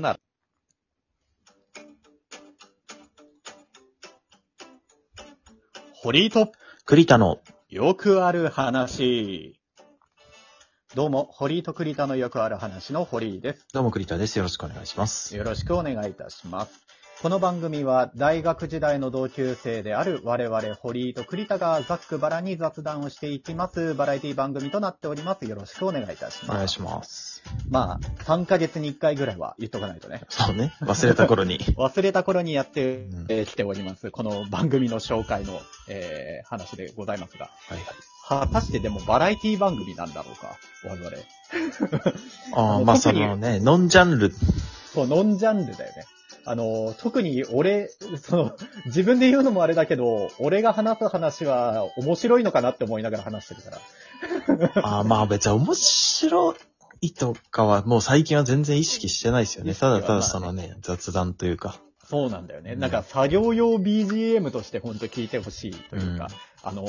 なら。堀井と栗田の、よくある話。どうも、堀井と栗田のよくある話の堀井です。どうも栗田です。よろしくお願いします。よろしくお願いいたします。この番組は大学時代の同級生である我々堀井と栗田がざっくばらに雑談をしていきます。バラエティ番組となっております。よろしくお願いいたします。お願いします。まあ、3ヶ月に1回ぐらいは言っとかないとね。そうね。忘れた頃に。忘れた頃にやってきております。この番組の紹介の、えー話でございますが。はいはい。果たしてでもバラエティ番組なんだろうか？我々。ああ、まあ そのね、ノンジャンル、そう、ノンジャンルだよね。あの、特に俺、その、自分で言うのもあれだけど、俺が話す話は面白いのかなって思いながら話してるから。ああ、まあ別に面白いとかはもう最近は全然意識してないですよね。ただただそのね、雑談というか。そうなんだよね。うんなんか作業用 BGM として本当聞いてほしいというか、あの、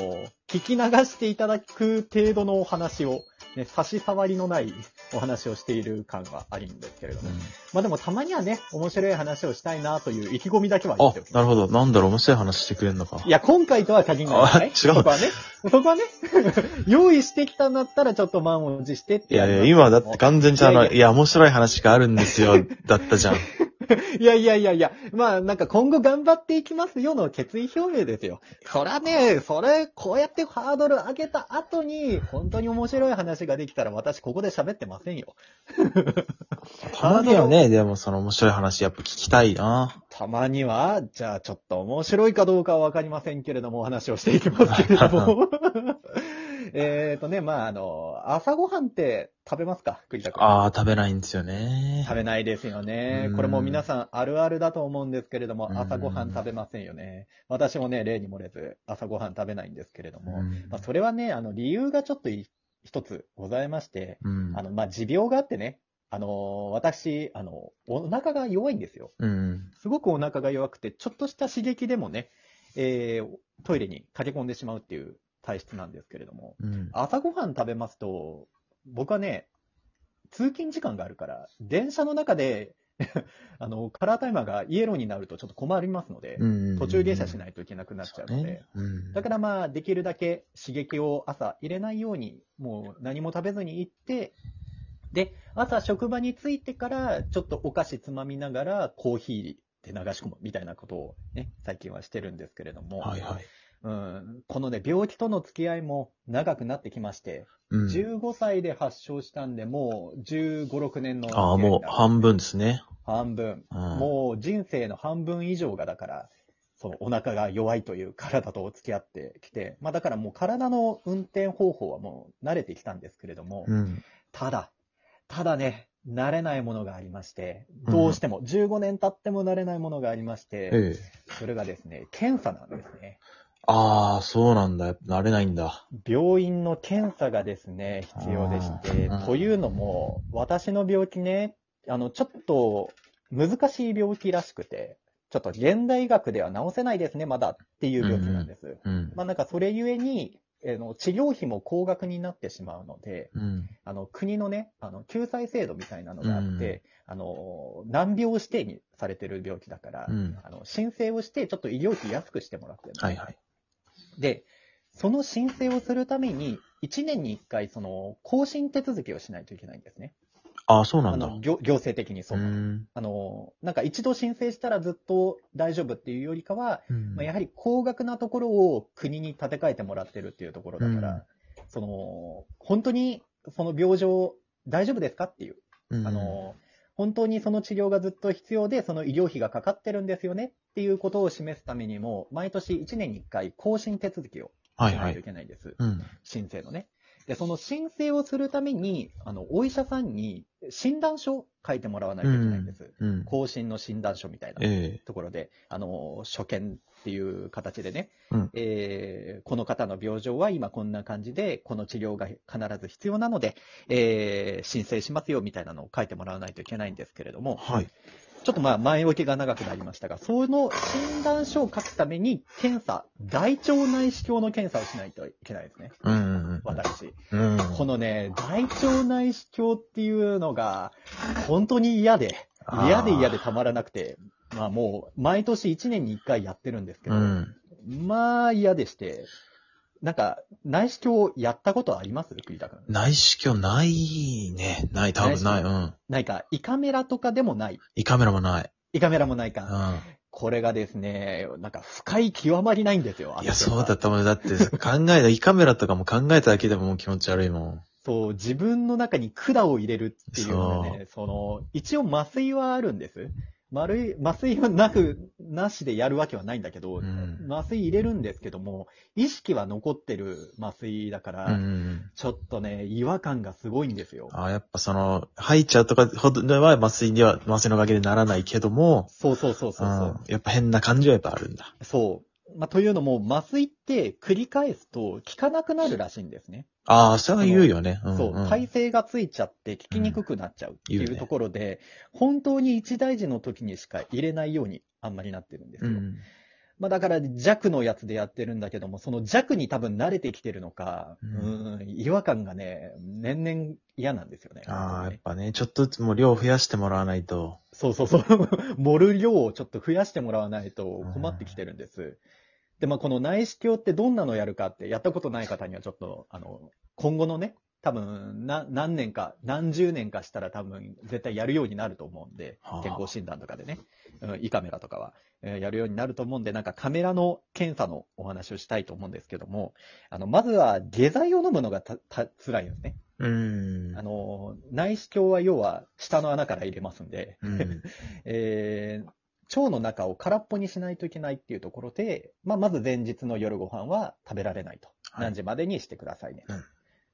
聞き流していただく程度のお話を、ね、差し障りのない お話をしている感はあるんですけれども。うんまあでもたまにはね、面白い話をしたいなという意気込みだけは言っあておき、ます。なるほど。なんだろう、面白い話してくれんのかい。や、今回とは限らない。あ違うそこはね。そこはね。用意してきたんだったらちょっと満を持してっていやいや、今だって完全にあの、いや、面白い話があるんですよ、だったじゃん。いやいやいやいや、まあなんか今後頑張っていきますよの決意表明ですよ。そらね、それ、こうやってハードル上げた後に、本当に面白い話ができたら私ここで喋ってませんよ。たまにはね、でもその面白い話やっぱ聞きたいな。たまには、じゃあちょっと面白いかどうかはわかりませんけれども、お話をしていきますけれども。えっとね、まああの、朝ごはんって食べますか？栗田君。ああ、食べないんですよね。食べないですよねう。んこれも皆さんあるあるだと思うんですけれどもう、ん朝ごはん食べませんよね。私もね、例に漏れず朝ごはん食べないんですけれども、うんまあ、それはね、あの、理由がちょっとい一つございまして、うんあの、まあ、持病があってね、あの、私、あの、お腹が弱いんですよ。うん。すごくお腹が弱くて、ちょっとした刺激でもね、えートイレに駆け込んでしまうっていう体質なんですけれども、うん。朝ごはん食べますと、僕はね、通勤時間があるから、電車の中で、あの、カラータイマーがイエローになるとちょっと困りますので、うん途中下車しないといけなくなっちゃうので、ね。うん。だからまあ、できるだけ刺激を朝入れないように、もう何も食べずに行って、で、朝職場に着いてから、ちょっとお菓子つまみながら、コーヒーで流し込むみたいなことをね、最近はしてるんですけれども、はいはい。うん、このね、病気との付き合いも長くなってきまして、うん15歳で発症したんで、もう15、6年のああ、もう半分ですね。半分。うんもう人生の半分以上がだから、そのお腹が弱いという体と付き合ってきて、まあだからもう体の運転方法はもう慣れてきたんですけれども、うん。ただ、ただね、慣れないものがありまして、どうしても、15年経っても慣れないものがありまして、ええ。それがですね、検査なんですね。ああ、そうなんだ。慣れないんだ。病院の検査がですね、必要でしてというのも、私の病気ね、あの、ちょっと難しい病気らしくて、ちょっと現代医学では治せないですね、まだっていう病気なんです。うん。まあなんかそれゆえに、あの治療費も高額になってしまうので、うん。あの国のね、あの救済制度みたいなのがあって、あの難病指定にされてる病気だから、うん。あの申請をして、ちょっと医療費安くしてもらってるのはいはい。で、その申請をするために、1年に1回、その、更新手続きをしないといけないんですね。ああ、そうなんだ。あの、行行政的にそうう。ん。あの、なんか一度申請したらずっと大丈夫っていうよりかは、うんまあ、やはり高額なところを国に建て替えてもらってるっていうところだから、うんその、本当にその病状大丈夫ですかっていう、うんあの、本当にその治療がずっと必要で、その医療費がかかってるんですよねっていうことを示すためにも、毎年1年に1回更新手続きをはいはいしないとい。けないんです。うん。申請のね。で、その申請をするために、あの、お医者さんに診断書を書いてもらわないといけないんです。うん。更新の診断書みたいなええ。ところで、あの、所見っていう形でね、うんえーこの方の病状は今こんな感じで、この治療が必ず必要なので、えー申請しますよみたいなのを書いてもらわないといけないんですけれども、はい。ちょっとまあ前置きが長くなりましたが、その診断書を書くために検査、大腸内視鏡の検査をしないといけないですね。うんうん私。うん。うん。このね、大腸内視鏡っていうのが、本当に嫌で、嫌で嫌でたまらなくて、まあもう、毎年1年に1回やってるんですけど、うん。まあ嫌でして、なんか、内視鏡やったことあります？栗田君。内視鏡ないね。ない、多分ない。うん。なんか、胃カメラとかでもない？胃カメラもない。胃カメラもないか。うん。これがですね、なんか、深い極まりないんですよ。いや、私はそうだと思う。だって、考えた、胃カメラとかも考えただけでももう気持ち悪いもん。そう、自分の中に管を入れるっていうのがね、その、一応麻酔はあるんです。丸い、麻酔はなく、なしでやるわけはないんだけど、うん麻酔入れるんですけども、意識は残ってる麻酔だから、うん。ちょっとね、違和感がすごいんですよ。ああ、やっぱその、吐いちゃうとかほどでは麻酔には、麻酔のおかげでならないけども、そうそうそうそうそう。うんやっぱ変な感じはやっぱあるんだ。そう。まあ、というのも、麻酔って繰り返すと効かなくなるらしいんですね。ああ、それは言うよね。うんそう、ん耐性がついちゃって効きにくくなっちゃうっていうところで、本当に一大事の時にしか入れないようにあんまりなってるんですよ。うん。まあだから弱のやつでやってるんだけども、その弱に多分慣れてきてるのか、ううんん、違和感がね、年々嫌なんですよね。ああ、やっぱね、ちょっとずつもう量増やしてもらわないと。そうそうそう。盛る量をちょっと増やしてもらわないと困ってきてるんです。で、まあ、この内視鏡ってどんなのやるかって、やったことない方にはちょっと、あの、今後のね、多分、な、何年か、何十年かしたら多分、絶対やるようになると思うんではあ、健康診断とかでね、うん胃カメラとかは、えーやるようになると思うんで、なんかカメラの検査のお話をしたいと思うんですけども、あの、まずは下剤を飲むのがた、た、辛いんですね。うんあ。の、内視鏡は要は下の穴から入れますんで、うん。えー腸の中を空っぽにしないといけないっていうところで、まあ、まず前日の夜ご飯は食べられないと。はい何時までにしてくださいね。うん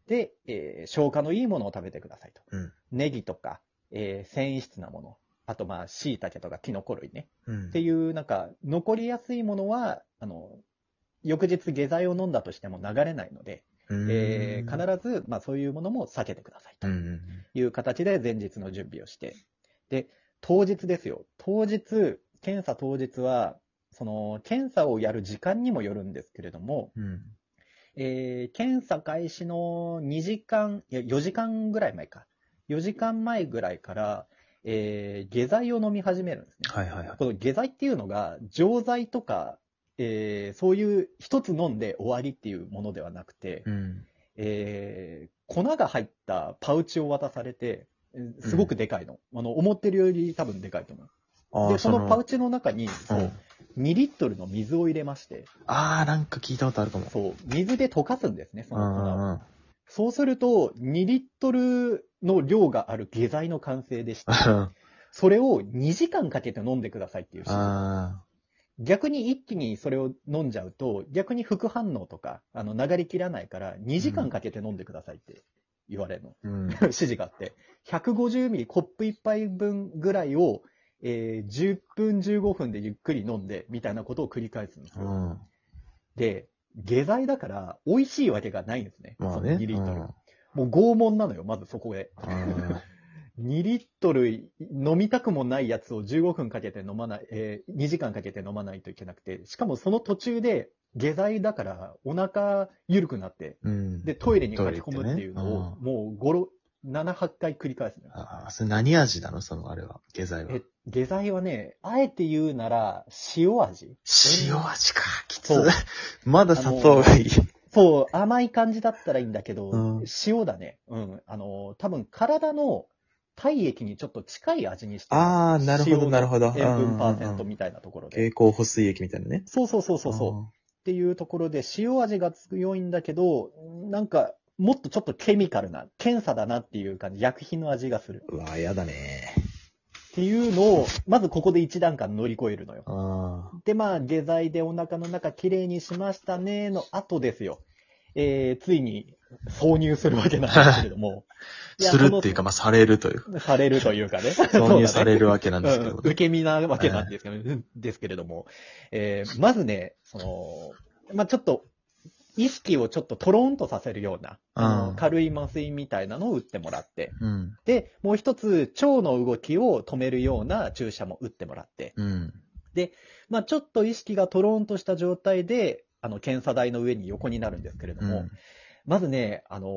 で、えー消化のいいものを食べてくださいと。うん。ネギとか、えー繊維質なもの。あと、まあ、椎茸とかキノコ類ね。うんっていう、なんか、残りやすいものは、あの、翌日下剤を飲んだとしても流れないので、えー必ず、まあ、そういうものも避けてくださいと。いう形で前日の準備をして。で、当日ですよ。当日、検査当日は、その、検査をやる時間にもよるんですけれども、うん。えー検査開始の2時間、いや、4時間ぐらい前か。4時間前ぐらいから、えー下剤を飲み始めるんですね。はいはいはい。この下剤っていうのが、錠剤とか、えーそういう一つ飲んで終わりっていうものではなくて、うん。えー粉が入ったパウチを渡されて、えーすごくでかいの。あの、思ってるより多分でかいと思う。で、そのパウチの中に、う。そうん2リットルの水を入れまして、ああ、なんか聞いたことあるかも。そう、水で溶かすんですね、そうの粉を。んうん。そうすると、2リットルの量がある下剤の完成でして、あそれを2時間かけて飲んでくださいっていう指示。あ逆に一気にそれを飲んじゃうと、逆に副反応とか、あの、流れきらないから、2時間かけて飲んでくださいって言われるの。ー。うん。指示があって、150ミリコップ1杯分ぐらいを、えー10分15分でゆっくり飲んで、みたいなことを繰り返すんですよ。うん。で、下剤だから、美味しいわけがないんですね。そのまあね。2リットル。うんもう拷問なのよ、まずそこで。2リットル飲みたくもないやつを15分かけて飲まない、えー2時間かけて飲まないといけなくて、しかもその途中で下剤だからお腹緩くなって、うん。で、トイレに駆け込むっていうのを、もう5、7、8回繰り返すのよ。ああ、それ何味なの？そのあれは。下剤はえ。、下剤はね、あえて言うなら、塩味塩味か。きつそう。まだ砂糖がいい。そう、甘い感じだったらいいんだけど、うん塩だね。うん。あの、多分体の体液にちょっと近い味にしてるああ、なるほど、なるほど。塩分パーセントみたいなところで。蛍光補水液みたいなね。そうそうそうそうそう。っていうところで塩味が強いんだけど、なんか、もっとちょっとケミカルな、検査だなっていう感じ、薬品の味がする。うわ、やだね。っていうのを、まずここで一段階乗り越えるのよ。あで、まあ、下剤でお腹の中きれいにしましたね、の後ですよ。えー、ついに挿入するわけなんですけれども。あ。するっていうか、まあ、されるという。されるというかね。挿入されるるわけなんですけどうん、。受け身なわけなんですけど,、ですけれども、えーまずね、その、まあ、ちょっと、意識をちょっとトローンとさせるような、軽い麻酔みたいなのを打ってもらって、うん。で、もう一つ、腸の動きを止めるような注射も打ってもらって、うん。まあ、ちょっと意識がトローンとした状態で、あの、検査台の上に横になるんですけれども、うん。まずね、あのー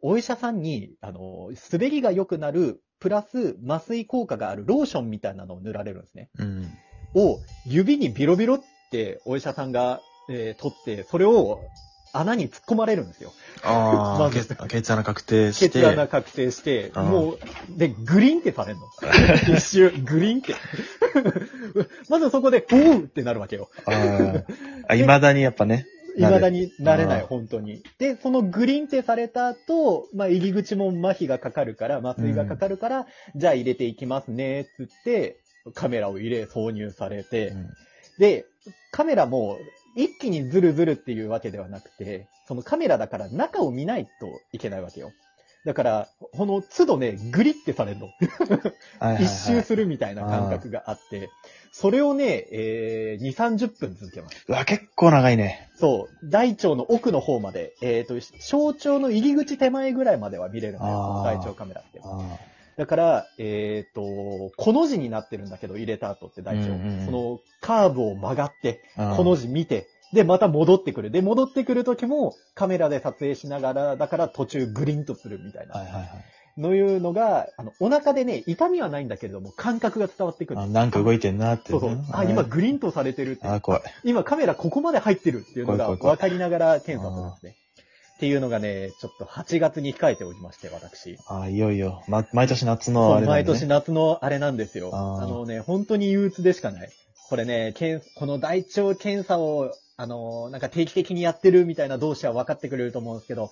お医者さんに、あのー滑りが良くなるプラス麻酔効果があるローションみたいなのを塗られるんですね。うん。を、指にビロビロってお医者さんが、えー取って、それを穴に突っ込まれるんですよ。あ あ、まず血血穴確定して。血穴確定して、うんもう、で、グリンってされんの。一周、グリンって。まずそこで、おうってなるわけよ。あーあ、未だにやっぱね。未だになれない、うん本当に。で、そのグリンってされた後、まあ、入り口も麻痺がかかるから、麻酔がかかるから、じゃあ入れていきますね、つって、カメラを入れ、挿入されて、うんで、カメラも一気にズルズルっていうわけではなくて、そのカメラだから中を見ないといけないわけよ。だから、この都度ね、グリってされるの。はいはいはい一周するみたいな感覚があって、それをね、えー、2、30分続けます。うわ、結構長いね。そう。大腸の奥の方まで、えっ、と、小腸の入り口手前ぐらいまでは見れるんだよ、大腸カメラって。あだから、えっ、と、この字になってるんだけど、入れた後って大腸。うんうんうんそのカーブを曲がって、あこの字見て、で、また戻ってくる。で、戻ってくる時もカメラで撮影しながら、だから途中グリンとするみたいな。はいはいはい。のいうのが、あの、お腹でね、痛みはないんだけれども、感覚が伝わってくる。あなんか動いてんなって、そうそう。あ、今グリンとされてるって。あ、怖い。今カメラここまで入ってるっていうのが分かりながら検査するんですね。っていうのがね、ちょっと8月に控えておりまして、私。あ、いよいよ。ま、毎年夏のあれなんだね毎年夏のあれなんですよ。あーあのね、本当に憂鬱でしかない。これね、けんこの大腸検査を、あの、なんか定期的にやってるみたいな同士は分かってくれると思うんですけど、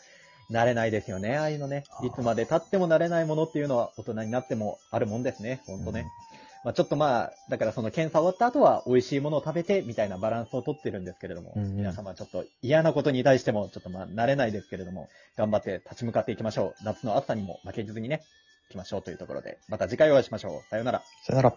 慣れないですよね、ああいうのねいつまで経っても慣れないものっていうのは大人になってもあるもんですね、本当ね。まあちょっとまあ、だからその検査終わった後は美味しいものを食べてみたいなバランスをとってるんですけれども、うんうん皆様ちょっと嫌なことに対してもちょっとまあ慣れないですけれども、頑張って立ち向かっていきましょう。夏の暑さにも負けずにね、行きましょうというところで、また次回お会いしましょう。さようなら。さよなら。